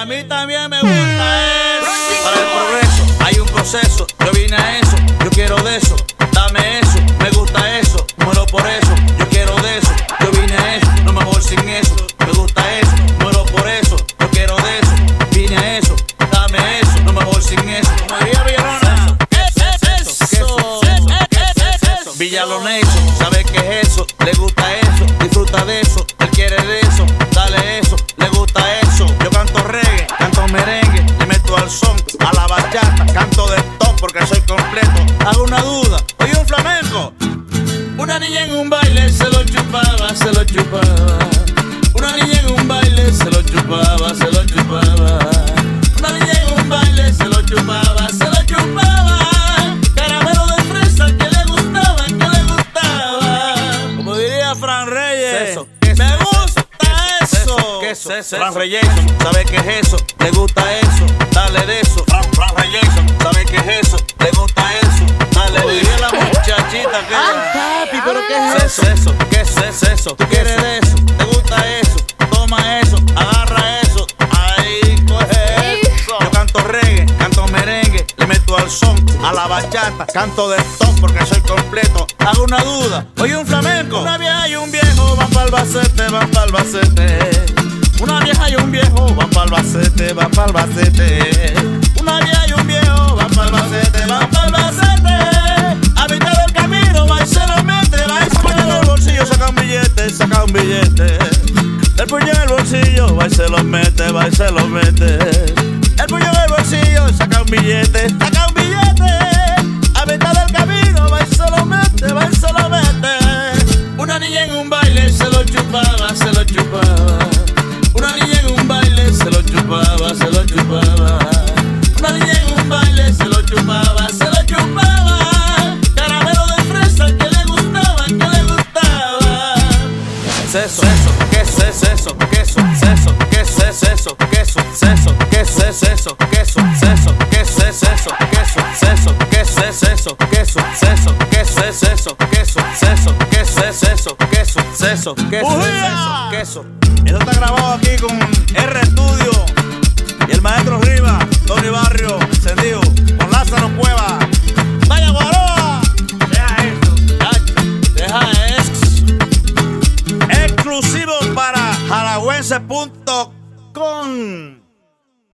A mí también me gusta eso. Para el progreso hay un proceso. Yo vine a eso, yo quiero de eso. Dame eso, me gusta eso. Muero por eso, yo quiero de eso. Yo vine a eso, no me voy sin eso. Me gusta eso, muero por eso. Yo quiero de eso. Vine a eso, dame eso, no me voy sin eso. Diría Villalona, eso, eso, eso, eso. Villalonation, ¿sabe qué es completo. Hago una duda, oye un flamenco. Una niña en un baile se lo chupaba, se lo chupaba. Una niña en un baile se lo chupaba, se lo chupaba. Una niña en un baile se lo chupaba, se lo chupaba. Caramelo de fresa que le gustaba, que le gustaba. Como diría Fran Reyes. Me gusta eso. ¿Qué es eso? Fran Reyes, ¿sabe qué es eso? Le gusta eso, muchachita que. papi, pero ¿qué es eso? eso? ¿Qué es eso? eso? ¿Tú quieres de eso? ¿Te gusta eso? Toma eso, agarra eso. Ahí, coge eso. Yo canto reggae, canto merengue, le meto al son, a la bachata, canto de top porque soy completo. Hago una duda, oye un flamenco. Una vieja y un viejo van pa'l bacete, van pa'l bacete. Una vieja y un viejo van pa'l bacete, van pa'l bacete. Una vieja se lo mete, se lo mete. El puño en el bolsillo, saca un billete, saca un billete. A mitad del camino, va y se lo mete, va y se lo mete. Una niña en un baile se lo chupaba, se lo chupaba. Una niña en un baile se lo chupaba, se lo chupaba. Una niña en un baile se lo chupaba, se lo chupaba. Caramelo de fresa que le gustaba, que le gustaba. ¿Qué es eso? ¿Qué es eso? ¿Qué es eso? ¿Qué es eso? ¿Qué es eso? ¿Qué es eso? ¿Qué es eso? ¿Qué es eso? ¿Qué es eso? ¿Qué es eso? ¿Qué es eso? ¿Qué es eso? ¿Qué es eso? ¿Qué es eso? ¿Qué es eso? ¿Qué es eso? ¿Qué es eso? Está grabado aquí con R Studio y el maestro Riva, Tony Barrio, encendido. 13.com.